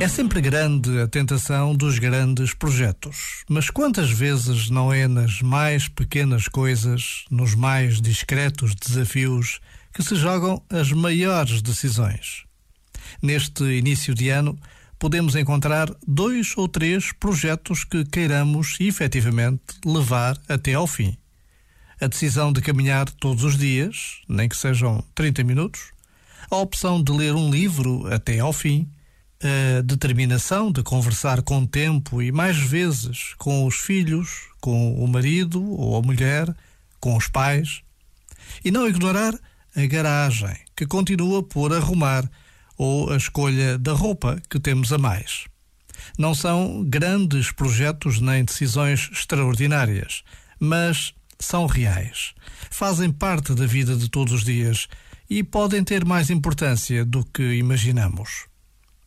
É sempre grande a tentação dos grandes projetos, mas quantas vezes não é nas mais pequenas coisas, nos mais discretos desafios, que se jogam as maiores decisões? Neste início de ano, podemos encontrar dois ou três projetos que queiramos efetivamente levar até ao fim. A decisão de caminhar todos os dias, nem que sejam 30 minutos, a opção de ler um livro até ao fim a determinação de conversar com tempo e mais vezes com os filhos, com o marido ou a mulher, com os pais. E não ignorar a garagem, que continua por arrumar, ou a escolha da roupa que temos a mais. Não são grandes projetos nem decisões extraordinárias, mas são reais. Fazem parte da vida de todos os dias e podem ter mais importância do que imaginamos.